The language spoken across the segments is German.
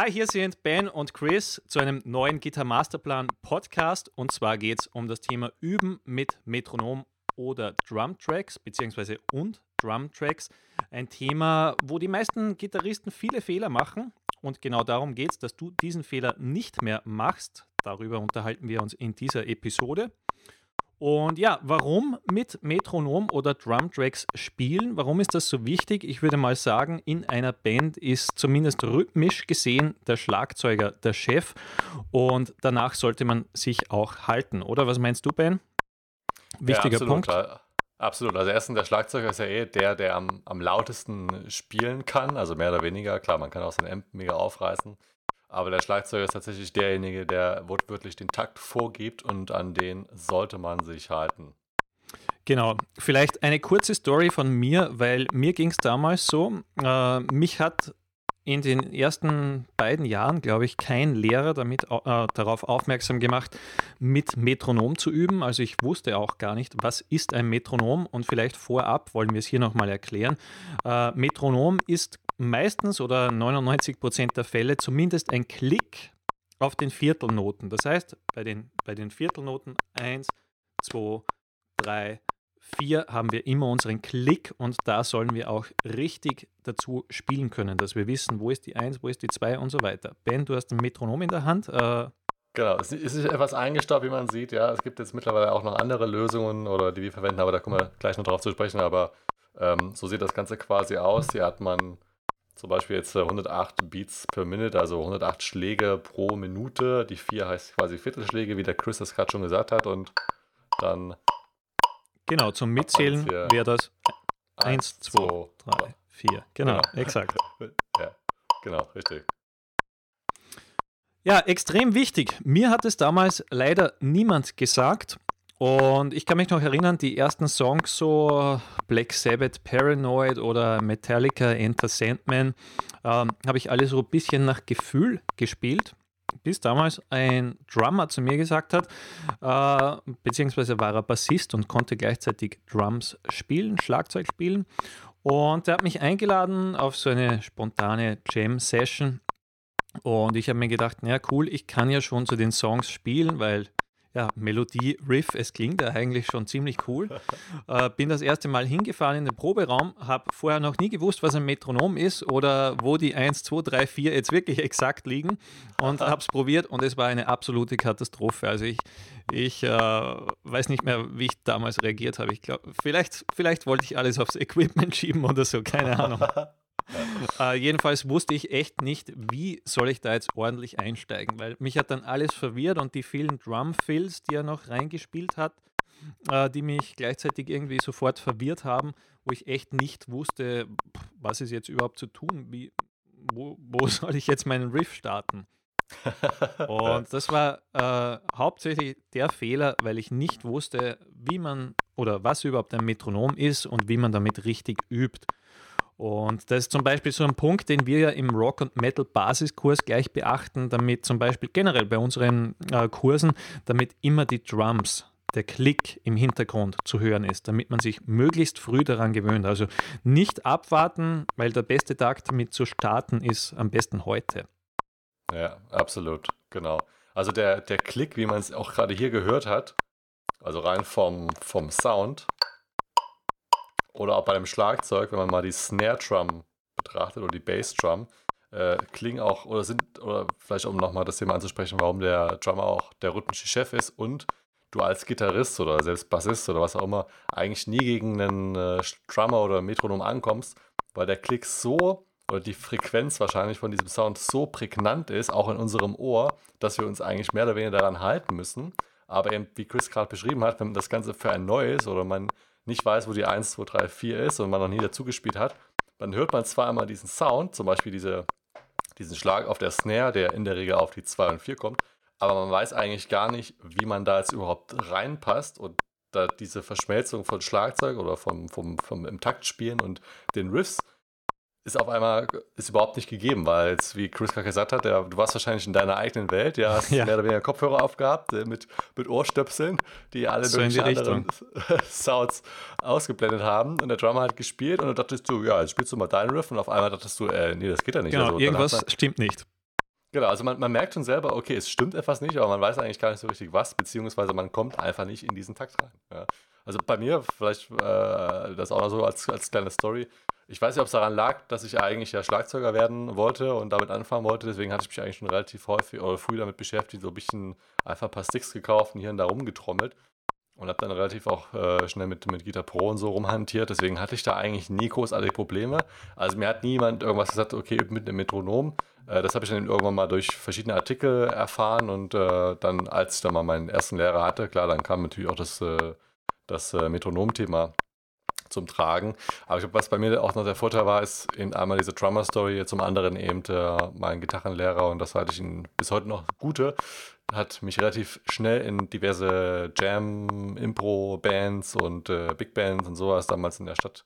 Hi, hier sind Ben und Chris zu einem neuen Gitar Masterplan Podcast. Und zwar geht es um das Thema Üben mit Metronom oder Drumtracks, beziehungsweise und Drumtracks. Ein Thema, wo die meisten Gitarristen viele Fehler machen. Und genau darum geht es, dass du diesen Fehler nicht mehr machst. Darüber unterhalten wir uns in dieser Episode. Und ja, warum mit Metronom oder Drumtracks spielen? Warum ist das so wichtig? Ich würde mal sagen, in einer Band ist zumindest rhythmisch gesehen der Schlagzeuger der Chef und danach sollte man sich auch halten, oder? Was meinst du, Ben? Wichtiger ja, absolut, Punkt. Absolut. Also erstens, der Schlagzeuger ist ja eh der, der am, am lautesten spielen kann, also mehr oder weniger. Klar, man kann auch seinen Amp mega aufreißen. Aber der Schlagzeuger ist tatsächlich derjenige, der wortwörtlich den Takt vorgibt und an den sollte man sich halten. Genau, vielleicht eine kurze Story von mir, weil mir ging es damals so, äh, mich hat in den ersten beiden Jahren, glaube ich, kein Lehrer damit, äh, darauf aufmerksam gemacht, mit Metronom zu üben. Also ich wusste auch gar nicht, was ist ein Metronom und vielleicht vorab wollen wir es hier nochmal erklären. Äh, Metronom ist meistens oder 99 Prozent der Fälle zumindest ein Klick auf den Viertelnoten. Das heißt, bei den, bei den Viertelnoten 1, 2, 3, 4 haben wir immer unseren Klick und da sollen wir auch richtig dazu spielen können, dass wir wissen, wo ist die 1, wo ist die 2 und so weiter. Ben, du hast ein Metronom in der Hand. Äh, genau, es ist etwas eingestaubt, wie man sieht. Ja, es gibt jetzt mittlerweile auch noch andere Lösungen oder die wir verwenden, aber da kommen wir gleich noch drauf zu sprechen. Aber ähm, so sieht das Ganze quasi aus. Hier hat man zum Beispiel jetzt 108 Beats per Minute, also 108 Schläge pro Minute. Die 4 heißt quasi Viertelschläge, wie der Chris das gerade schon gesagt hat. Und dann Genau, zum Mitzählen wäre das 1, 2, 3, 4. Genau, genau, exakt. Ja, genau, richtig. Ja, extrem wichtig. Mir hat es damals leider niemand gesagt. Und ich kann mich noch erinnern, die ersten Songs, so Black Sabbath, Paranoid oder Metallica, Enter Sandman, ähm, habe ich alle so ein bisschen nach Gefühl gespielt bis damals ein Drummer zu mir gesagt hat, äh, beziehungsweise war er Bassist und konnte gleichzeitig Drums spielen, Schlagzeug spielen. Und er hat mich eingeladen auf so eine spontane Jam-Session. Und ich habe mir gedacht, ja cool, ich kann ja schon zu den Songs spielen, weil ja, Melodie, Riff, es klingt ja eigentlich schon ziemlich cool. Äh, bin das erste Mal hingefahren in den Proberaum, habe vorher noch nie gewusst, was ein Metronom ist oder wo die 1, 2, 3, 4 jetzt wirklich exakt liegen und habe es probiert und es war eine absolute Katastrophe. Also ich, ich äh, weiß nicht mehr, wie ich damals reagiert habe. Ich glaube, vielleicht, vielleicht wollte ich alles aufs Equipment schieben oder so, keine Ahnung. Äh, jedenfalls wusste ich echt nicht, wie soll ich da jetzt ordentlich einsteigen, weil mich hat dann alles verwirrt und die vielen Drum-Fills, die er noch reingespielt hat, äh, die mich gleichzeitig irgendwie sofort verwirrt haben, wo ich echt nicht wusste, was ist jetzt überhaupt zu tun, wie, wo, wo soll ich jetzt meinen Riff starten. und das war äh, hauptsächlich der Fehler, weil ich nicht wusste, wie man oder was überhaupt ein Metronom ist und wie man damit richtig übt. Und das ist zum Beispiel so ein Punkt, den wir ja im Rock- und Metal-Basiskurs gleich beachten, damit zum Beispiel generell bei unseren äh, Kursen, damit immer die Drums, der Klick im Hintergrund zu hören ist, damit man sich möglichst früh daran gewöhnt. Also nicht abwarten, weil der beste Tag damit zu starten ist am besten heute. Ja, absolut, genau. Also der, der Klick, wie man es auch gerade hier gehört hat, also rein vom, vom Sound, oder auch bei dem Schlagzeug, wenn man mal die Snare Drum betrachtet oder die Bass Drum, äh, klingen auch oder sind, oder vielleicht um nochmal das Thema anzusprechen, warum der Drummer auch der rhythmische Chef ist und du als Gitarrist oder selbst Bassist oder was auch immer eigentlich nie gegen einen äh, Drummer oder Metronom ankommst, weil der Klick so oder die Frequenz wahrscheinlich von diesem Sound so prägnant ist, auch in unserem Ohr, dass wir uns eigentlich mehr oder weniger daran halten müssen. Aber eben, wie Chris gerade beschrieben hat, wenn das Ganze für ein neues oder man nicht weiß, wo die 1, 2, 3, 4 ist und man noch nie dazugespielt hat, dann hört man zwar einmal diesen Sound, zum Beispiel diese, diesen Schlag auf der Snare, der in der Regel auf die 2 und 4 kommt, aber man weiß eigentlich gar nicht, wie man da jetzt überhaupt reinpasst und da diese Verschmelzung von Schlagzeug oder vom, vom, vom im Takt spielen und den Riffs ist auf einmal ist überhaupt nicht gegeben, weil jetzt, wie Chris gerade gesagt hat, der, du warst wahrscheinlich in deiner eigenen Welt, ja, hast ja. mehr oder weniger Kopfhörer aufgehabt äh, mit, mit Ohrstöpseln, die alle so möglichen anderen Sounds ausgeblendet haben und der Drummer hat gespielt und dann dachtest du, ja, jetzt spielst du mal deinen Riff und auf einmal dachtest du, äh, nee, das geht ja nicht. Genau, also, irgendwas stimmt nicht. Genau, also man, man merkt schon selber, okay, es stimmt etwas nicht, aber man weiß eigentlich gar nicht so richtig was, beziehungsweise man kommt einfach nicht in diesen Takt rein. Ja. Also bei mir, vielleicht äh, das auch noch so als, als kleine Story, ich weiß nicht, ob es daran lag, dass ich eigentlich ja Schlagzeuger werden wollte und damit anfangen wollte. Deswegen hatte ich mich eigentlich schon relativ häufig oder früh damit beschäftigt, so ein bisschen einfach ein paar Sticks gekauft und hier und da rumgetrommelt. Und habe dann relativ auch äh, schnell mit, mit Guitar Pro und so rumhantiert. Deswegen hatte ich da eigentlich nie großartige Probleme. Also mir hat niemand irgendwas gesagt, okay, mit einem Metronom. Äh, das habe ich dann irgendwann mal durch verschiedene Artikel erfahren. Und äh, dann, als ich dann mal meinen ersten Lehrer hatte, klar, dann kam natürlich auch das, äh, das äh, Metronom-Thema zum Tragen. Aber ich glaube, was bei mir auch noch der Vorteil war, ist eben einmal diese Drummer-Story, zum anderen eben äh, mein Gitarrenlehrer und das halte ich ihn bis heute noch gute. Hat mich relativ schnell in diverse Jam, Impro-Bands und äh, Big Bands und sowas damals in der Stadt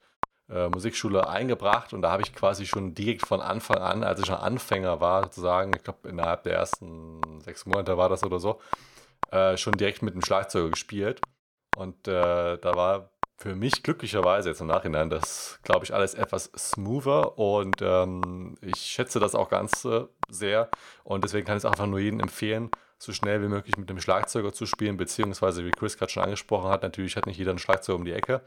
äh, Musikschule eingebracht und da habe ich quasi schon direkt von Anfang an, als ich schon Anfänger war, sozusagen, ich glaube innerhalb der ersten sechs Monate war das oder so, äh, schon direkt mit dem Schlagzeuger gespielt. Und äh, da war für mich glücklicherweise jetzt im Nachhinein das, glaube ich, alles etwas smoother. Und ähm, ich schätze das auch ganz äh, sehr. Und deswegen kann ich es einfach nur jedem empfehlen, so schnell wie möglich mit dem Schlagzeuger zu spielen, beziehungsweise wie Chris gerade schon angesprochen hat, natürlich hat nicht jeder einen Schlagzeug um die Ecke.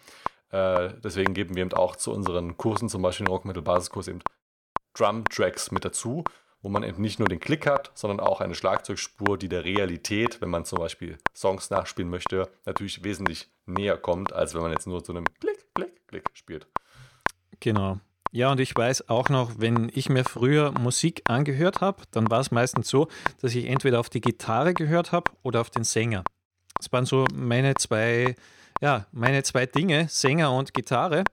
Äh, deswegen geben wir eben auch zu unseren Kursen, zum Beispiel den Rockmetal-Basiskurs, eben Drum-Tracks mit dazu wo man eben nicht nur den Klick hat, sondern auch eine Schlagzeugspur, die der Realität, wenn man zum Beispiel Songs nachspielen möchte, natürlich wesentlich näher kommt, als wenn man jetzt nur so einem Klick, Klick, Klick spielt. Genau. Ja, und ich weiß auch noch, wenn ich mir früher Musik angehört habe, dann war es meistens so, dass ich entweder auf die Gitarre gehört habe oder auf den Sänger. Das waren so meine zwei, ja, meine zwei Dinge, Sänger und Gitarre.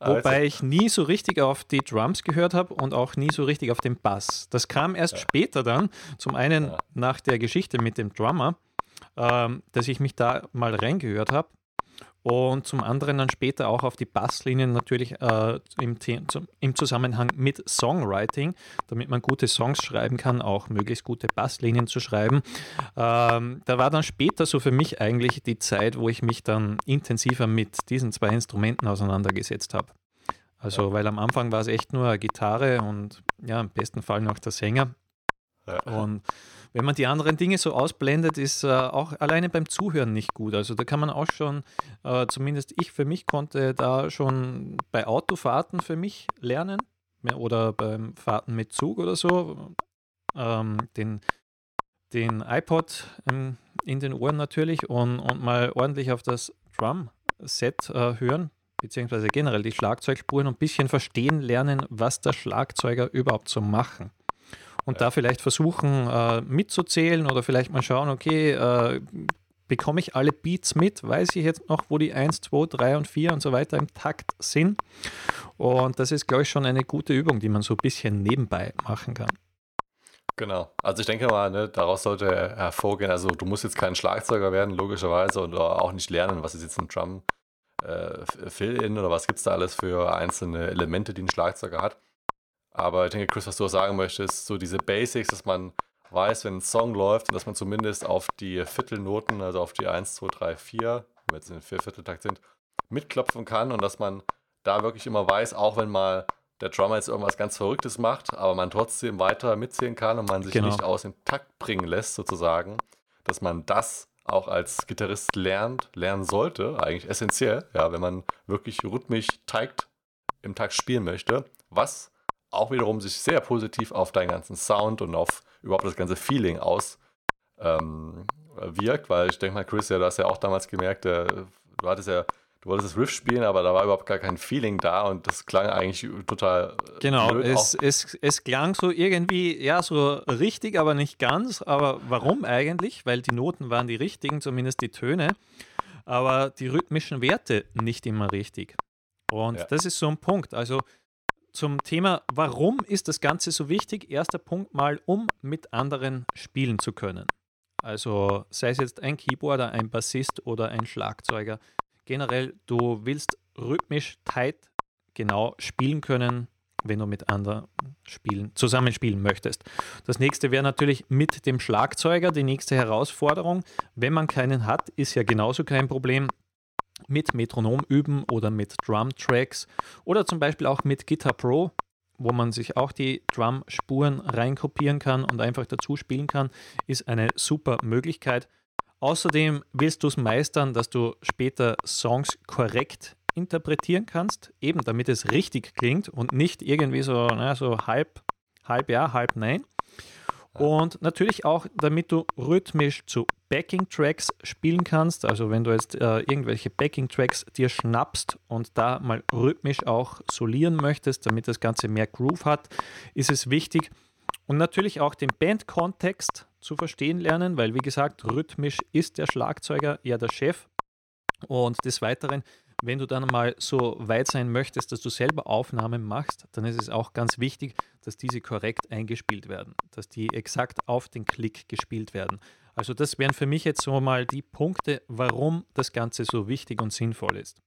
Wobei ich nie so richtig auf die Drums gehört habe und auch nie so richtig auf den Bass. Das kam erst ja. später dann, zum einen ja. nach der Geschichte mit dem Drummer, ähm, dass ich mich da mal reingehört habe und zum anderen dann später auch auf die Basslinien natürlich äh, im, im, Zusammenhang mit Songwriting, damit man gute Songs schreiben kann, auch möglichst gute Basslinien zu schreiben. Ähm, da war dann später so für mich eigentlich die Zeit, wo ich mich dann intensiver mit diesen zwei Instrumenten auseinandergesetzt habe. Also, weil am Anfang war es echt nur Gitarre und ja, im besten Fall noch der Sänger. Und wenn man die anderen Dinge so ausblendet, ist äh, auch alleine beim Zuhören nicht gut. Also da kann man auch schon, äh, zumindest ich für mich konnte da schon bei Autofahrten für mich lernen oder beim Fahrten mit Zug oder so, ähm, den, den iPod in, in den Ohren natürlich und, und mal ordentlich auf das Drum-Set äh, hören, beziehungsweise generell die Schlagzeugspuren und ein bisschen verstehen lernen, was der Schlagzeuger überhaupt so machen und ja. da vielleicht versuchen äh, mitzuzählen oder vielleicht mal schauen, okay, äh, bekomme ich alle Beats mit? Weiß ich jetzt noch, wo die 1, 2, 3 und 4 und so weiter im Takt sind? Und das ist, glaube ich, schon eine gute Übung, die man so ein bisschen nebenbei machen kann. Genau. Also ich denke mal, ne, daraus sollte hervorgehen, also du musst jetzt kein Schlagzeuger werden, logischerweise, und auch nicht lernen, was ist jetzt ein Drum äh, oder was gibt es da alles für einzelne Elemente, die ein Schlagzeuger hat. Aber ich denke, Chris, was du auch sagen möchtest, so diese Basics, dass man weiß, wenn ein Song läuft und dass man zumindest auf die Viertelnoten, also auf die 1, 2, 3, 4, wenn wir jetzt in den Viervierteltakt sind, mitklopfen kann und dass man da wirklich immer weiß, auch wenn mal der Drummer jetzt irgendwas ganz Verrücktes macht, aber man trotzdem weiter mitzählen kann und man sich genau. nicht aus dem Takt bringen lässt, sozusagen, dass man das auch als Gitarrist lernt, lernen sollte, eigentlich essentiell, ja, wenn man wirklich rhythmisch teigt im Takt spielen möchte, was auch wiederum sich sehr positiv auf deinen ganzen Sound und auf überhaupt das ganze Feeling aus ähm, wirkt, weil ich denke mal, Chris, ja, du hast ja auch damals gemerkt, äh, du hattest ja, du wolltest das Riff spielen, aber da war überhaupt gar kein Feeling da und das klang eigentlich total. Genau, es, es, es klang so irgendwie, ja, so richtig, aber nicht ganz. Aber warum eigentlich? Weil die Noten waren die richtigen, zumindest die Töne, aber die rhythmischen Werte nicht immer richtig. Und ja. das ist so ein Punkt. Also zum Thema, warum ist das Ganze so wichtig? Erster Punkt mal, um mit anderen spielen zu können. Also sei es jetzt ein Keyboarder, ein Bassist oder ein Schlagzeuger. Generell, du willst rhythmisch tight genau spielen können, wenn du mit anderen spielen, zusammenspielen möchtest. Das nächste wäre natürlich mit dem Schlagzeuger die nächste Herausforderung. Wenn man keinen hat, ist ja genauso kein Problem mit Metronom üben oder mit Drum Tracks oder zum Beispiel auch mit Guitar Pro, wo man sich auch die Drum-Spuren reinkopieren kann und einfach dazu spielen kann, ist eine super Möglichkeit. Außerdem willst du es meistern, dass du später Songs korrekt interpretieren kannst, eben damit es richtig klingt und nicht irgendwie so, na, so halb, halb ja, halb nein. Und natürlich auch, damit du rhythmisch zu Backing-Tracks spielen kannst. Also wenn du jetzt äh, irgendwelche Backing-Tracks dir schnappst und da mal rhythmisch auch solieren möchtest, damit das Ganze mehr Groove hat, ist es wichtig. Und natürlich auch den Band-Kontext zu verstehen lernen, weil wie gesagt, rhythmisch ist der Schlagzeuger ja der Chef. Und des Weiteren wenn du dann mal so weit sein möchtest, dass du selber Aufnahmen machst, dann ist es auch ganz wichtig, dass diese korrekt eingespielt werden, dass die exakt auf den Klick gespielt werden. Also das wären für mich jetzt so mal die Punkte, warum das Ganze so wichtig und sinnvoll ist.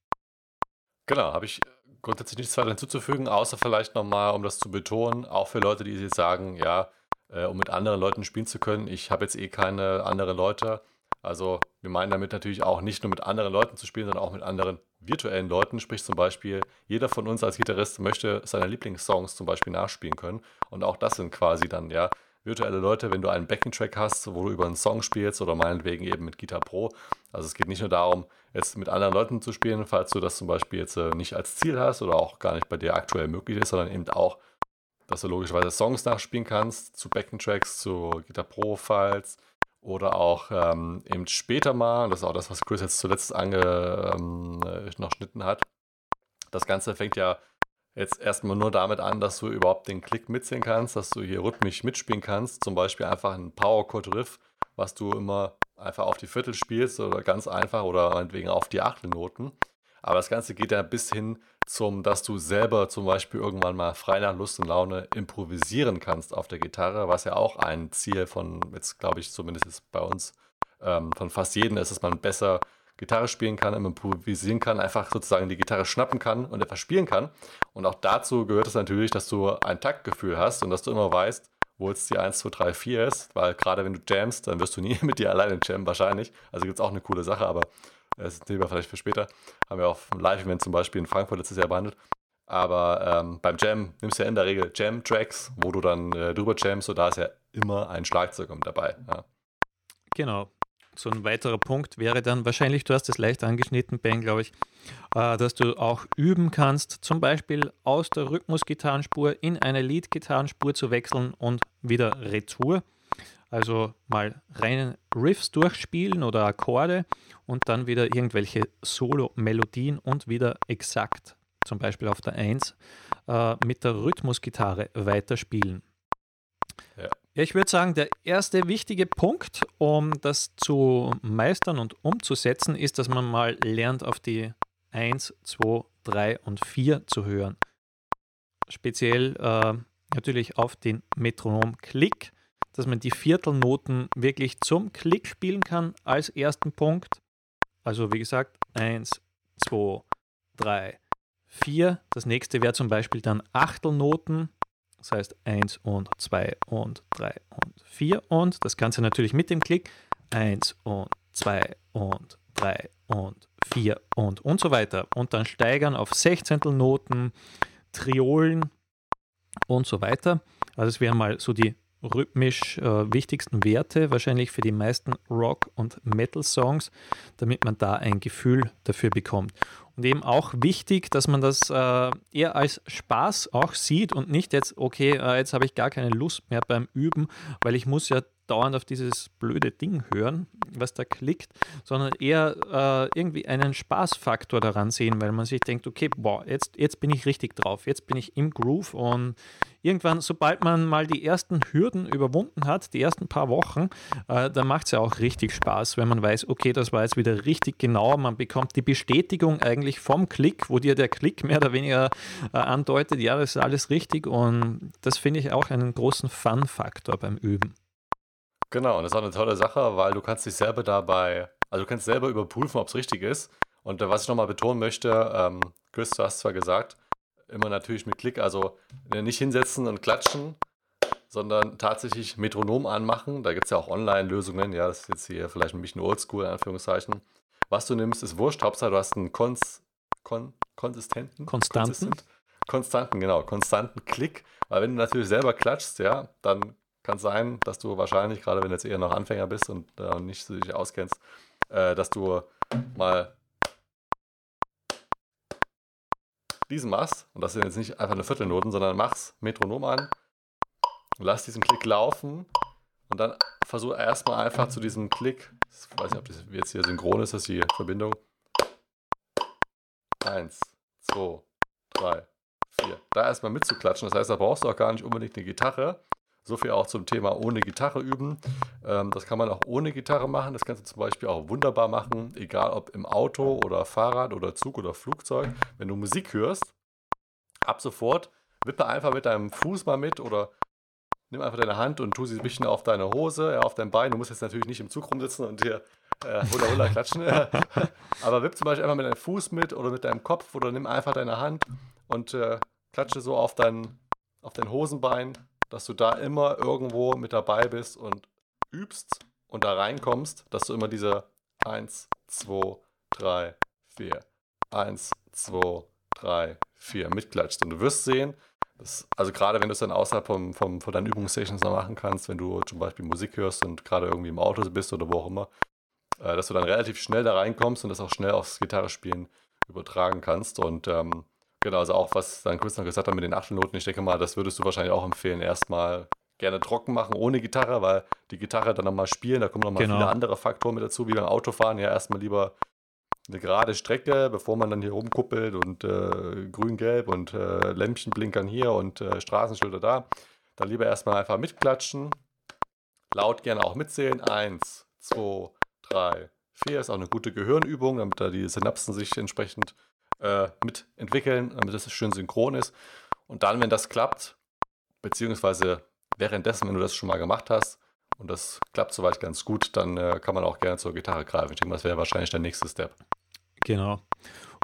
Genau, habe ich grundsätzlich nichts weiter hinzuzufügen, außer vielleicht nochmal, um das zu betonen, auch für Leute, die jetzt sagen, ja, äh, um mit anderen Leuten spielen zu können, ich habe jetzt eh keine anderen Leute. Also wir meinen damit natürlich auch nicht nur mit anderen Leuten zu spielen, sondern auch mit anderen virtuellen Leuten, sprich zum Beispiel, jeder von uns als Gitarrist möchte seine Lieblingssongs zum Beispiel nachspielen können. Und auch das sind quasi dann, ja, virtuelle Leute, wenn du einen Backing-Track hast, wo du über einen Song spielst oder meinetwegen eben mit Gitar Pro. Also es geht nicht nur darum, jetzt mit anderen Leuten zu spielen, falls du das zum Beispiel jetzt äh, nicht als Ziel hast oder auch gar nicht bei dir aktuell möglich ist, sondern eben auch, dass du logischerweise Songs nachspielen kannst zu Backing-Tracks, zu Gitar Pro-Files, oder auch ähm, eben später mal, das ist auch das, was Chris jetzt zuletzt ange, ähm, äh, hat. Das Ganze fängt ja jetzt erstmal nur damit an, dass du überhaupt den Klick mitsehen kannst, dass du hier rhythmisch mitspielen kannst. Zum Beispiel einfach ein Power-Chord-Riff, was du immer einfach auf die Viertel spielst oder ganz einfach oder meinetwegen auf die Achtelnoten. Aber das Ganze geht ja bis hin zum, dass du selber zum Beispiel irgendwann mal frei nach Lust und Laune improvisieren kannst auf der Gitarre, was ja auch ein Ziel von, jetzt glaube ich zumindest ist bei uns, ähm, von fast jedem ist, dass man besser Gitarre spielen kann, improvisieren kann, einfach sozusagen die Gitarre schnappen kann und etwas spielen kann. Und auch dazu gehört es natürlich, dass du ein Taktgefühl hast und dass du immer weißt, wo jetzt die 1, 2, 3, 4 ist, weil gerade wenn du jamst, dann wirst du nie mit dir alleine jammen wahrscheinlich. Also gibt es auch eine coole Sache, aber das ist ein vielleicht für später. Haben wir auch im Live-Event zum Beispiel in Frankfurt letztes Jahr behandelt. Aber ähm, beim Jam nimmst du ja in der Regel Jam-Tracks, wo du dann äh, drüber jamst und da ist ja immer ein Schlagzeug mit dabei. Ja. Genau. So ein weiterer Punkt wäre dann wahrscheinlich, du hast es leicht angeschnitten, Ben, glaube ich, äh, dass du auch üben kannst, zum Beispiel aus der Rhythmusgitarrenspur in eine Lead-Gitarrenspur zu wechseln und wieder Retour. Also mal reine Riffs durchspielen oder Akkorde und dann wieder irgendwelche Solo-Melodien und wieder exakt, zum Beispiel auf der 1, äh, mit der Rhythmusgitarre weiterspielen. Ja. Ich würde sagen, der erste wichtige Punkt, um das zu meistern und umzusetzen, ist, dass man mal lernt, auf die 1, 2, 3 und 4 zu hören. Speziell äh, natürlich auf den Metronom-Klick dass man die Viertelnoten wirklich zum Klick spielen kann als ersten Punkt. Also wie gesagt, 1, 2, 3, 4. Das nächste wäre zum Beispiel dann Achtelnoten. Das heißt 1 und 2 und 3 und 4 und das Ganze natürlich mit dem Klick. 1 und 2 und 3 und 4 und und so weiter. Und dann steigern auf Sechzehntelnoten, Triolen und so weiter. Also es wären mal so die rhythmisch äh, wichtigsten Werte, wahrscheinlich für die meisten Rock- und Metal-Songs, damit man da ein Gefühl dafür bekommt. Und eben auch wichtig, dass man das äh, eher als Spaß auch sieht und nicht jetzt, okay, äh, jetzt habe ich gar keine Lust mehr beim Üben, weil ich muss ja dauernd auf dieses blöde Ding hören, was da klickt, sondern eher äh, irgendwie einen Spaßfaktor daran sehen, weil man sich denkt, okay, boah, jetzt, jetzt bin ich richtig drauf, jetzt bin ich im Groove und irgendwann, sobald man mal die ersten Hürden überwunden hat, die ersten paar Wochen, äh, dann macht es ja auch richtig Spaß, wenn man weiß, okay, das war jetzt wieder richtig genau, man bekommt die Bestätigung eigentlich vom Klick, wo dir der Klick mehr oder weniger äh, andeutet, ja, das ist alles richtig und das finde ich auch einen großen Fun-Faktor beim Üben. Genau, und das ist auch eine tolle Sache, weil du kannst dich selber dabei, also du kannst selber überprüfen, ob es richtig ist. Und äh, was ich nochmal betonen möchte, ähm, Chris, du hast zwar gesagt, immer natürlich mit Klick, also äh, nicht hinsetzen und klatschen, sondern tatsächlich Metronom anmachen. Da gibt es ja auch Online-Lösungen, ja, das ist jetzt hier vielleicht ein bisschen oldschool, in Anführungszeichen. Was du nimmst, ist wurscht, Hauptsache du hast einen Kons, Kon, konsistenten, konstanten, konstanten, genau, konstanten Klick. Weil wenn du natürlich selber klatschst, ja, dann kann sein, dass du wahrscheinlich, gerade wenn du jetzt eher noch Anfänger bist und äh, nicht so dich auskennst, äh, dass du mal diesen machst, und das sind jetzt nicht einfach eine Viertelnoten, sondern machst Metronom an, lass diesen Klick laufen und dann versuch erstmal einfach zu diesem Klick, ich weiß nicht, ob das jetzt hier synchron ist, das ist die Verbindung. Eins, zwei, drei, vier. Da erstmal mitzuklatschen. Das heißt, da brauchst du auch gar nicht unbedingt eine Gitarre. So viel auch zum Thema ohne Gitarre üben. Ähm, das kann man auch ohne Gitarre machen. Das kannst du zum Beispiel auch wunderbar machen, egal ob im Auto oder Fahrrad oder Zug oder Flugzeug. Wenn du Musik hörst, ab sofort wippe einfach mit deinem Fuß mal mit oder nimm einfach deine Hand und tu sie ein bisschen auf deine Hose, ja, auf dein Bein. Du musst jetzt natürlich nicht im Zug rumsitzen und dir äh, Hula Hula klatschen. Aber wipp zum Beispiel einfach mit deinem Fuß mit oder mit deinem Kopf oder nimm einfach deine Hand und äh, klatsche so auf dein, auf dein Hosenbein dass du da immer irgendwo mit dabei bist und übst und da reinkommst, dass du immer diese 1, 2, 3, 4, 1, 2, 3, 4 mitklatscht. Und du wirst sehen, dass, also gerade wenn du es dann außerhalb vom, vom, von deinen Übungsstations noch machen kannst, wenn du zum Beispiel Musik hörst und gerade irgendwie im Auto bist oder wo auch immer, äh, dass du dann relativ schnell da reinkommst und das auch schnell aufs Gitarrespielen übertragen kannst. Und ähm, Genau, also auch was dann Chris noch gesagt hat mit den Achtelnoten, ich denke mal, das würdest du wahrscheinlich auch empfehlen, erstmal gerne trocken machen, ohne Gitarre, weil die Gitarre dann nochmal spielen, da kommen nochmal genau. viele andere Faktoren mit dazu, wie beim Autofahren, ja erstmal lieber eine gerade Strecke, bevor man dann hier rumkuppelt und äh, grün-gelb und äh, Lämpchen blinkern hier und äh, Straßenschilder da. Dann lieber erstmal einfach mitklatschen, laut gerne auch mitzählen. Eins, zwei, drei, vier ist auch eine gute Gehirnübung, damit da die Synapsen sich entsprechend äh, mitentwickeln, damit das schön synchron ist. Und dann, wenn das klappt, beziehungsweise währenddessen, wenn du das schon mal gemacht hast und das klappt soweit ganz gut, dann äh, kann man auch gerne zur Gitarre greifen. Ich denke, das wäre wahrscheinlich der nächste Step. Genau.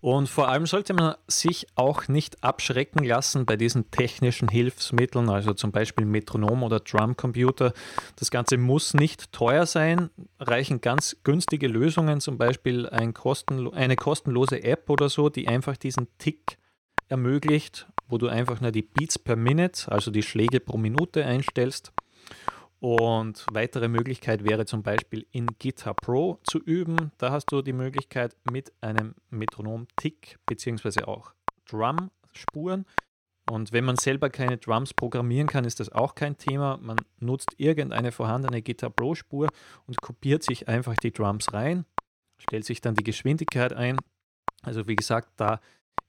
Und vor allem sollte man sich auch nicht abschrecken lassen bei diesen technischen Hilfsmitteln, also zum Beispiel Metronom oder Drumcomputer. Das Ganze muss nicht teuer sein, reichen ganz günstige Lösungen, zum Beispiel ein kostenlo eine kostenlose App oder so, die einfach diesen Tick ermöglicht, wo du einfach nur die Beats per Minute, also die Schläge pro Minute einstellst und weitere Möglichkeit wäre zum Beispiel in Guitar Pro zu üben. Da hast du die Möglichkeit mit einem Metronom-Tick beziehungsweise auch Drum-Spuren. Und wenn man selber keine Drums programmieren kann, ist das auch kein Thema. Man nutzt irgendeine vorhandene Guitar Pro-Spur und kopiert sich einfach die Drums rein, stellt sich dann die Geschwindigkeit ein. Also wie gesagt, da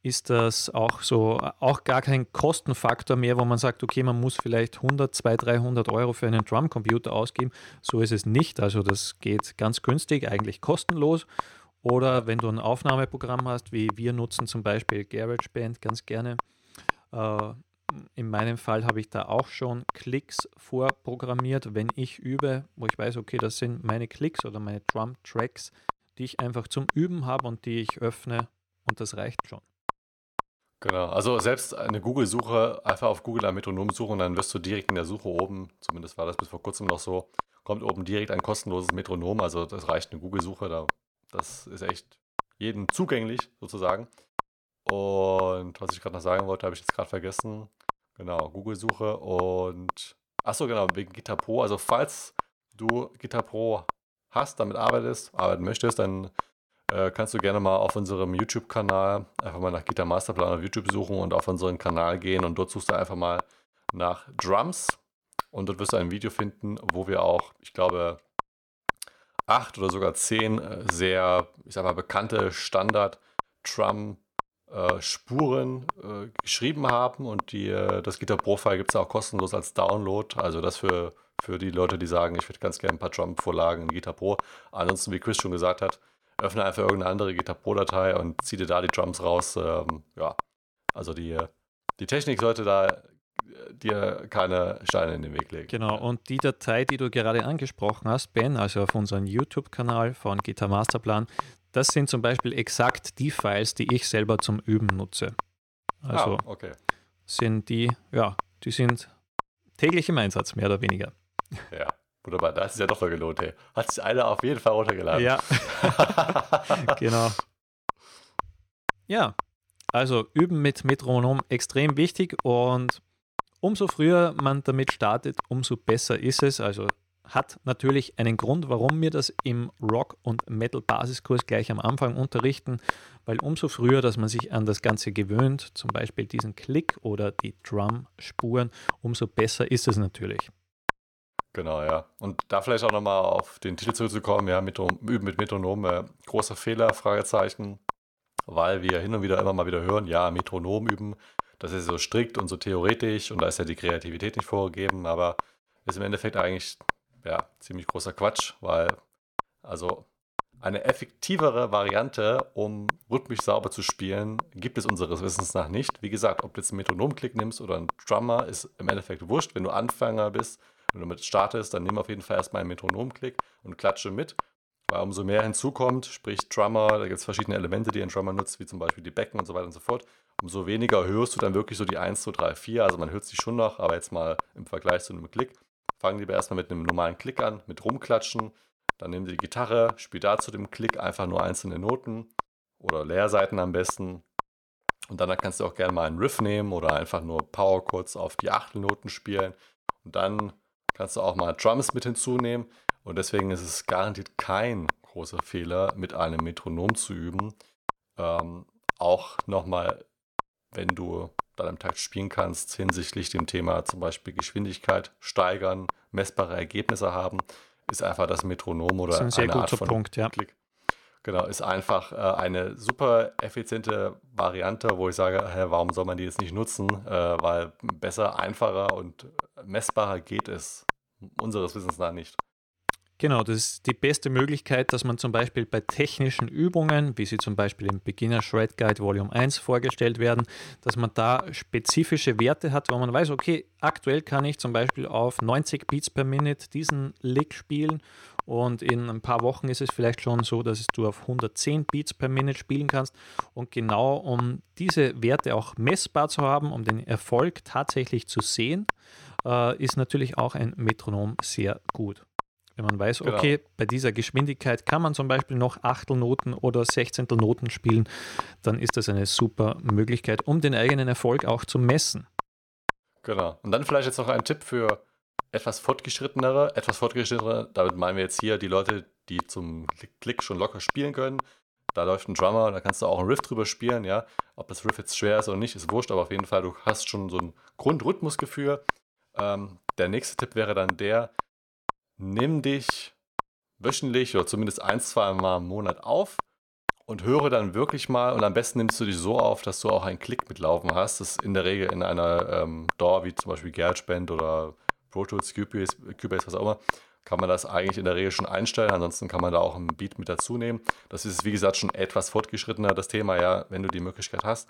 ist das auch so, auch gar kein Kostenfaktor mehr, wo man sagt, okay, man muss vielleicht 100, 200, 300 Euro für einen Drumcomputer ausgeben. So ist es nicht. Also das geht ganz günstig, eigentlich kostenlos. Oder wenn du ein Aufnahmeprogramm hast, wie wir nutzen zum Beispiel GarageBand ganz gerne. Äh, in meinem Fall habe ich da auch schon Klicks vorprogrammiert, wenn ich übe, wo ich weiß, okay, das sind meine Klicks oder meine Drum-Tracks, die ich einfach zum Üben habe und die ich öffne und das reicht schon. Genau, also selbst eine Google-Suche, einfach auf Google ein Metronom suchen, dann wirst du direkt in der Suche oben, zumindest war das bis vor kurzem noch so, kommt oben direkt ein kostenloses Metronom, also das reicht eine Google-Suche, da, das ist echt jedem zugänglich sozusagen. Und was ich gerade noch sagen wollte, habe ich jetzt gerade vergessen. Genau, Google-Suche und achso, genau, wegen Gitar Pro. Also falls du Gitar Pro hast, damit arbeitest, arbeiten möchtest, dann äh, kannst du gerne mal auf unserem YouTube-Kanal einfach mal nach Gitar Masterplan auf YouTube suchen und auf unseren Kanal gehen und dort suchst du einfach mal nach Drums und dort wirst du ein Video finden, wo wir auch, ich glaube, acht oder sogar zehn äh, sehr, ich sag mal, bekannte Standard-Drum- äh, Spuren geschrieben haben und die, das Gitter Pro-File gibt es auch kostenlos als Download. Also das für, für die Leute, die sagen, ich würde ganz gerne ein paar Drum-Vorlagen in Gitter Pro. Ansonsten, wie Chris schon gesagt hat, öffne einfach irgendeine andere Gitar Pro-Datei und ziehe dir da die Drums raus. Ähm, ja, also die, die Technik sollte da äh, dir keine Steine in den Weg legen. Genau, und die Datei, die du gerade angesprochen hast, Ben, also auf unserem YouTube-Kanal von Gitar Masterplan, das sind zum Beispiel exakt die Files, die ich selber zum Üben nutze. Also ah, okay. sind die, ja, die sind täglich im Einsatz, mehr oder weniger. Ja. Wunderbar, da ist es ja doch noch gelohnt, ey. Hat sich einer auf jeden Fall runtergeladen. Ja. genau. Ja, Also üben mit Metronom extrem wichtig und umso früher man damit startet, umso besser ist es. Also hat natürlich einen Grund, warum wir das im Rock- und Metal-Basiskurs gleich am Anfang unterrichten, weil umso früher, dass man sich an das Ganze gewöhnt, zum Beispiel diesen Klick oder die Drum-Spuren, umso besser ist es natürlich. Genau, ja. Und da vielleicht auch nochmal auf den Titel zurückzukommen, ja, mit, Üben mit Metronom, äh, großer Fehler, Fragezeichen, weil wir hin und wieder immer mal wieder hören, ja, Metronom üben, das ist so strikt und so theoretisch und da ist ja die Kreativität nicht vorgegeben, aber ist im Endeffekt eigentlich ja, ziemlich großer Quatsch, weil also eine effektivere Variante, um rhythmisch sauber zu spielen, gibt es unseres Wissens nach nicht. Wie gesagt, ob du jetzt einen Metronomklick nimmst oder einen Drummer, ist im Endeffekt wurscht. Wenn du Anfänger bist, wenn du damit startest, dann nimm auf jeden Fall erstmal einen Metronomklick und klatsche mit. Weil umso mehr hinzukommt, sprich Drummer, da gibt es verschiedene Elemente, die ein Drummer nutzt, wie zum Beispiel die Becken und so weiter und so fort. Umso weniger hörst du dann wirklich so die 1, 2, 3, 4. Also man hört sie schon noch, aber jetzt mal im Vergleich zu einem Klick fangen lieber erstmal mit einem normalen Klick an, mit rumklatschen. Dann Sie die Gitarre, spielt dazu dem Klick einfach nur einzelne Noten oder Leerseiten am besten. Und dann kannst du auch gerne mal einen Riff nehmen oder einfach nur Power Chords auf die Achtelnoten spielen. Und dann kannst du auch mal Drums mit hinzunehmen. Und deswegen ist es garantiert kein großer Fehler, mit einem Metronom zu üben. Ähm, auch nochmal, wenn du dann am Takt spielen kannst hinsichtlich dem Thema zum Beispiel Geschwindigkeit steigern, messbare Ergebnisse haben, ist einfach das Metronom oder das ist ein sehr eine Art von Punkt, ja. Klick. Genau, ist einfach äh, eine super effiziente Variante, wo ich sage, hä, warum soll man die jetzt nicht nutzen? Äh, weil besser, einfacher und messbarer geht es unseres Wissens nach nicht. Genau, das ist die beste Möglichkeit, dass man zum Beispiel bei technischen Übungen, wie sie zum Beispiel im Beginner Shred Guide Volume 1 vorgestellt werden, dass man da spezifische Werte hat, wo man weiß, okay, aktuell kann ich zum Beispiel auf 90 Beats per Minute diesen Lick spielen und in ein paar Wochen ist es vielleicht schon so, dass du auf 110 Beats per Minute spielen kannst. Und genau um diese Werte auch messbar zu haben, um den Erfolg tatsächlich zu sehen, äh, ist natürlich auch ein Metronom sehr gut. Wenn man weiß, genau. okay, bei dieser Geschwindigkeit kann man zum Beispiel noch Achtelnoten oder Sechzehntelnoten spielen, dann ist das eine super Möglichkeit, um den eigenen Erfolg auch zu messen. Genau. Und dann vielleicht jetzt noch ein Tipp für etwas fortgeschrittenere, etwas fortgeschrittenere, damit meinen wir jetzt hier die Leute, die zum Klick schon locker spielen können. Da läuft ein Drummer, da kannst du auch einen Riff drüber spielen, ja. Ob das Riff jetzt schwer ist oder nicht, ist wurscht, aber auf jeden Fall, du hast schon so ein Grundrhythmusgefühl. Ähm, der nächste Tipp wäre dann der, nimm dich wöchentlich oder zumindest ein, zwei Mal im Monat auf und höre dann wirklich mal und am besten nimmst du dich so auf, dass du auch einen Klick mitlaufen hast. Das ist in der Regel in einer ähm, DAW wie zum Beispiel GarageBand oder Pro Tools, Cubase, Cubase, was auch immer, kann man das eigentlich in der Regel schon einstellen. Ansonsten kann man da auch einen Beat mit dazu nehmen. Das ist, wie gesagt, schon etwas fortgeschrittener, das Thema, ja, wenn du die Möglichkeit hast.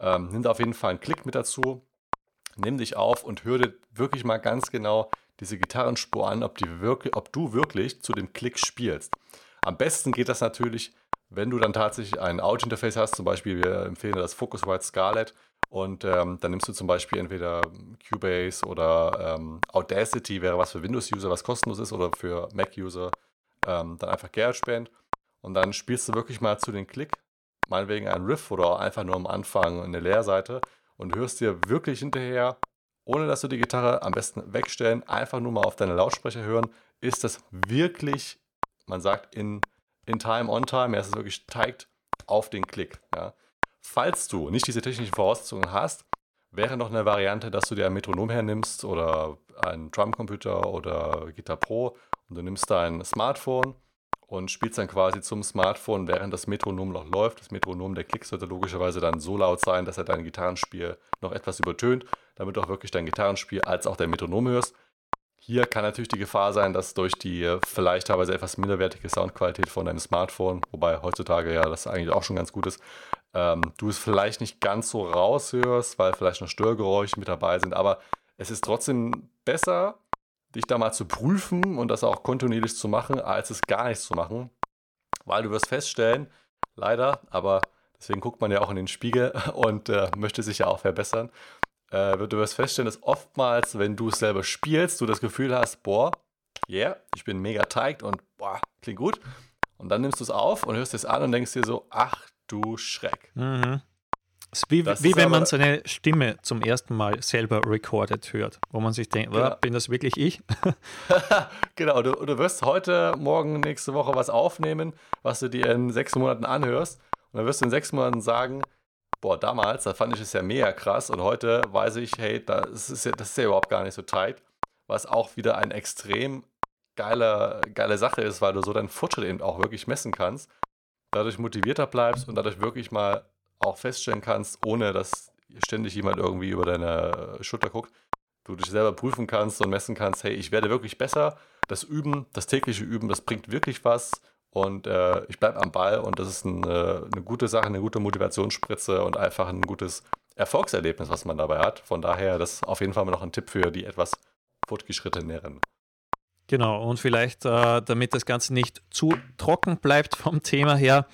Ähm, nimm da auf jeden Fall einen Klick mit dazu, nimm dich auf und hör dir wirklich mal ganz genau diese Gitarrenspur an, ob, die wirklich, ob du wirklich zu dem Klick spielst. Am besten geht das natürlich, wenn du dann tatsächlich ein Audio-Interface hast, zum Beispiel, wir empfehlen das Focusrite Scarlett und ähm, dann nimmst du zum Beispiel entweder Cubase oder ähm, Audacity, wäre was für Windows-User, was kostenlos ist, oder für Mac-User, ähm, dann einfach GarageBand und dann spielst du wirklich mal zu den Klick, meinetwegen ein Riff oder einfach nur am Anfang eine Leerseite und hörst dir wirklich hinterher ohne dass du die Gitarre am besten wegstellen, einfach nur mal auf deine Lautsprecher hören, ist das wirklich, man sagt in, in Time, on Time, ja, es ist wirklich tight auf den Klick. Ja. Falls du nicht diese technischen Voraussetzungen hast, wäre noch eine Variante, dass du dir ein Metronom hernimmst oder einen Drumcomputer oder Gitar Pro und du nimmst dein Smartphone und spielst dann quasi zum Smartphone, während das Metronom noch läuft. Das Metronom, der Klick sollte logischerweise dann so laut sein, dass er dein Gitarrenspiel noch etwas übertönt, damit du auch wirklich dein Gitarrenspiel als auch dein Metronom hörst. Hier kann natürlich die Gefahr sein, dass durch die vielleicht teilweise etwas minderwertige Soundqualität von deinem Smartphone, wobei heutzutage ja das eigentlich auch schon ganz gut ist, ähm, du es vielleicht nicht ganz so raushörst, weil vielleicht noch Störgeräusche mit dabei sind, aber es ist trotzdem besser, dich da mal zu prüfen und das auch kontinuierlich zu machen, als es gar nicht zu machen. Weil du wirst feststellen, leider, aber deswegen guckt man ja auch in den Spiegel und äh, möchte sich ja auch verbessern. Äh, du wirst feststellen, dass oftmals, wenn du es selber spielst, du das Gefühl hast, boah, yeah, ich bin mega tight und boah, klingt gut. Und dann nimmst du es auf und hörst es an und denkst dir so, ach du Schreck. Mhm. ist wie, das wie ist wenn man seine Stimme zum ersten Mal selber recorded hört, wo man sich denkt, genau. bin das wirklich ich? genau, du, du wirst heute, morgen, nächste Woche was aufnehmen, was du dir in sechs Monaten anhörst. Und dann wirst du in sechs Monaten sagen, boah, damals, da fand ich es ja mega krass und heute weiß ich, hey, das ist ja, das ist ja überhaupt gar nicht so tight, was auch wieder ein extrem geile, geile Sache ist, weil du so deinen Fortschritt eben auch wirklich messen kannst, dadurch motivierter bleibst und dadurch wirklich mal auch feststellen kannst, ohne dass ständig jemand irgendwie über deine Schulter guckt, du dich selber prüfen kannst und messen kannst, hey, ich werde wirklich besser. Das Üben, das tägliche Üben, das bringt wirklich was und äh, ich bleibe am Ball und das ist ein, äh, eine gute Sache, eine gute Motivationsspritze und einfach ein gutes Erfolgserlebnis, was man dabei hat. Von daher, das ist auf jeden Fall noch ein Tipp für die etwas fortgeschritteneren. Genau, und vielleicht, äh, damit das Ganze nicht zu trocken bleibt vom Thema her,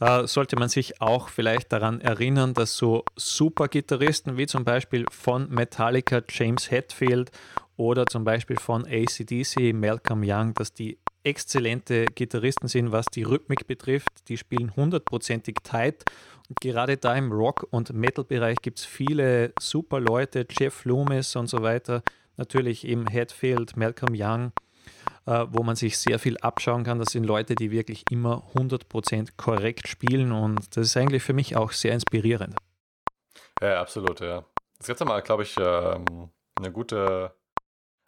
äh, sollte man sich auch vielleicht daran erinnern, dass so super Gitarristen wie zum Beispiel von Metallica James Hetfield oder zum Beispiel von ACDC Malcolm Young, dass die exzellente Gitarristen sind, was die Rhythmik betrifft. Die spielen hundertprozentig tight. Und gerade da im Rock- und Metal-Bereich gibt es viele super Leute, Jeff Loomis und so weiter. Natürlich eben Hetfield, Malcolm Young wo man sich sehr viel abschauen kann. Das sind Leute, die wirklich immer 100% korrekt spielen und das ist eigentlich für mich auch sehr inspirierend. Ja, absolut, ja. Das letzte Mal, glaube ich, ähm, eine gute,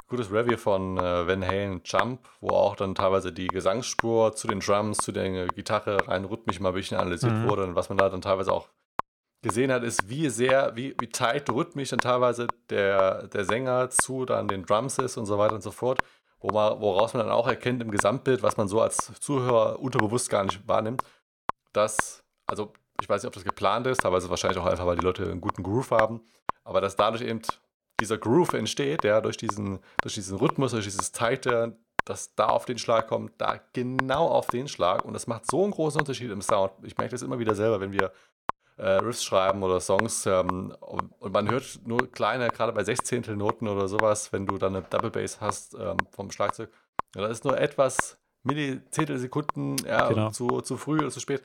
gutes Review von äh, Van Halen Jump, wo auch dann teilweise die Gesangsspur zu den Drums, zu der Gitarre rein rhythmisch mal ein bisschen analysiert mhm. wurde und was man da dann teilweise auch gesehen hat, ist, wie sehr, wie, wie tight rhythmisch dann teilweise der, der Sänger zu dann den Drums ist und so weiter und so fort wo man, woraus man dann auch erkennt im Gesamtbild, was man so als Zuhörer unterbewusst gar nicht wahrnimmt, dass, also ich weiß nicht, ob das geplant ist, aber es ist wahrscheinlich auch einfach, weil die Leute einen guten Groove haben, aber dass dadurch eben dieser Groove entsteht, ja, durch diesen, durch diesen Rhythmus, durch dieses Tighte, dass da auf den Schlag kommt, da genau auf den Schlag und das macht so einen großen Unterschied im Sound. Ich merke das immer wieder selber, wenn wir äh, Riffs schreiben oder Songs ähm, und man hört nur kleine, gerade bei Sechzehntelnoten oder sowas, wenn du dann eine Double Bass hast ähm, vom Schlagzeug, ja, das ist nur etwas Millizentelsekunden ja, genau. zu, zu früh oder zu spät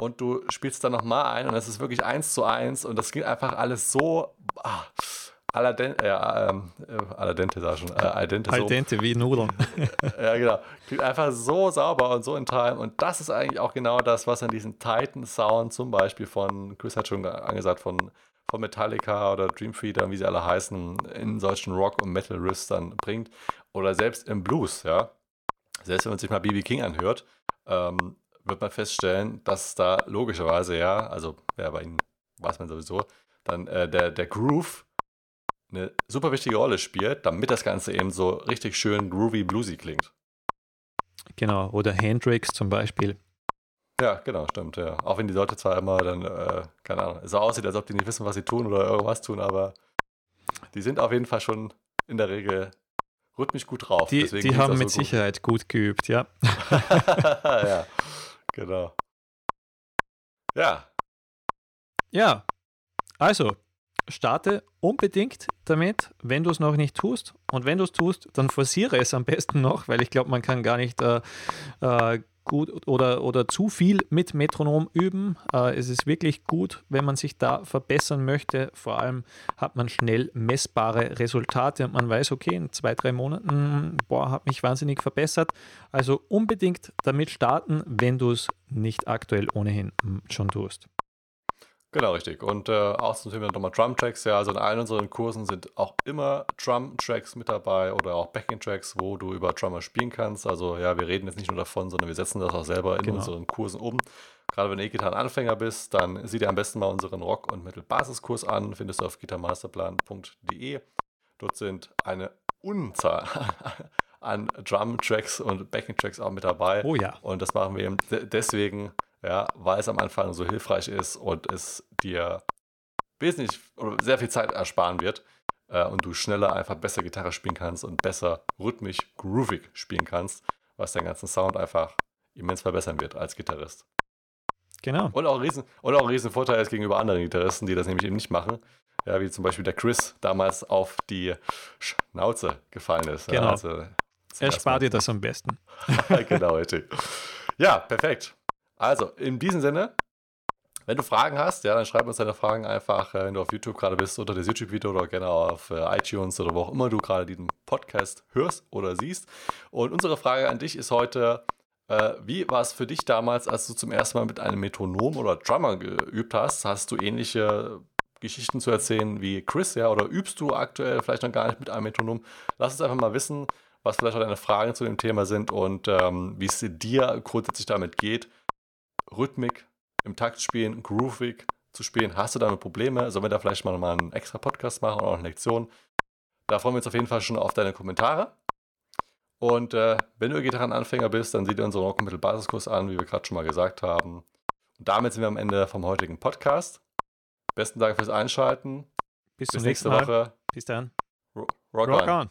und du spielst dann nochmal ein und es ist wirklich eins zu eins und das geht einfach alles so ah, Alla dente, äh, ähm, äh, alla dente sag schon, äh, al dente, al dente so. wie Nudeln. ja, genau. Klingt einfach so sauber und so in Time. Und das ist eigentlich auch genau das, was an diesen Titan-Sound zum Beispiel von, Chris hat schon angesagt, von, von Metallica oder Dream Theater, wie sie alle heißen, in solchen Rock- und Metal-Riffs dann bringt. Oder selbst im Blues, ja. Selbst wenn man sich mal B.B. King anhört, ähm, wird man feststellen, dass da logischerweise, ja, also ja, bei ihnen weiß man sowieso, dann äh, der, der Groove eine super wichtige Rolle spielt, damit das Ganze eben so richtig schön groovy, bluesy klingt. Genau, oder Hendrix zum Beispiel. Ja, genau, stimmt, ja. Auch wenn die Leute zwar immer dann, äh, keine Ahnung, so aussieht, als ob die nicht wissen, was sie tun oder irgendwas tun, aber die sind auf jeden Fall schon in der Regel rhythmisch gut drauf. Die, die haben so mit gut. Sicherheit gut geübt, ja. ja, genau. Ja. Ja, also, starte unbedingt damit, wenn du es noch nicht tust. Und wenn du es tust, dann forciere es am besten noch, weil ich glaube, man kann gar nicht äh, äh, gut oder, oder zu viel mit Metronom üben. Äh, es ist wirklich gut, wenn man sich da verbessern möchte. Vor allem hat man schnell messbare Resultate und man weiß, okay, in zwei, drei Monaten, boah, hat mich wahnsinnig verbessert. Also unbedingt damit starten, wenn du es nicht aktuell ohnehin schon tust. Genau, richtig. Und äh, auch zum Thema nochmal Drum-Tracks. Ja, also in allen unseren Kursen sind auch immer Drum-Tracks mit dabei oder auch Backing-Tracks, wo du über Drummer spielen kannst. Also ja, wir reden jetzt nicht nur davon, sondern wir setzen das auch selber in genau. unseren Kursen um. Gerade wenn du E-Gitarren-Anfänger bist, dann sieh dir am besten mal unseren Rock- und Metal-Basiskurs an. Findest du auf gitarmasterplan.de. Dort sind eine Unzahl an Drum-Tracks und Backing-Tracks auch mit dabei. Oh ja. Und das machen wir eben deswegen ja, weil es am Anfang so hilfreich ist und es dir wesentlich oder sehr viel Zeit ersparen wird äh, und du schneller einfach besser Gitarre spielen kannst und besser rhythmisch, groovig spielen kannst, was deinen ganzen Sound einfach immens verbessern wird als Gitarrist. Genau. Und auch, riesen, und auch ein riesen Vorteil ist gegenüber anderen Gitarristen, die das nämlich eben nicht machen. Ja, wie zum Beispiel der Chris damals auf die Schnauze gefallen ist. Genau. Ja, also, er spart dir das am besten. genau, richtig. Ja, perfekt. Also, in diesem Sinne Wenn du Fragen hast, ja, dann schreib uns deine Fragen einfach, äh, wenn du auf YouTube gerade bist, unter das YouTube-Video oder gerne auf äh, iTunes oder wo auch immer du gerade diesen Podcast hörst oder siehst. Und unsere Frage an dich ist heute, äh, wie war es für dich damals, als du zum ersten Mal mit einem Metronom oder Drummer geübt hast? Hast du ähnliche Geschichten zu erzählen wie Chris, ja? Oder übst du aktuell vielleicht noch gar nicht mit einem Metronom? Lass uns einfach mal wissen, was vielleicht auch deine Fragen zu dem Thema sind und ähm, wie es dir grundsätzlich damit geht. Rhythmik im Takt spielen, groovig zu spielen. Hast du damit Probleme? Sollen wir da vielleicht mal nochmal einen extra Podcast machen oder auch eine Lektion? Da freuen wir uns auf jeden Fall schon auf deine Kommentare. Und äh, wenn du Gitarrenanfänger bist, dann sieh dir unseren Rockmittel-Basiskurs an, wie wir gerade schon mal gesagt haben. Und damit sind wir am Ende vom heutigen Podcast. Besten Dank fürs Einschalten. Bis, Bis zum nächste nächsten Mal. Woche. Bis dann. Ro- Rock, Rock on. on.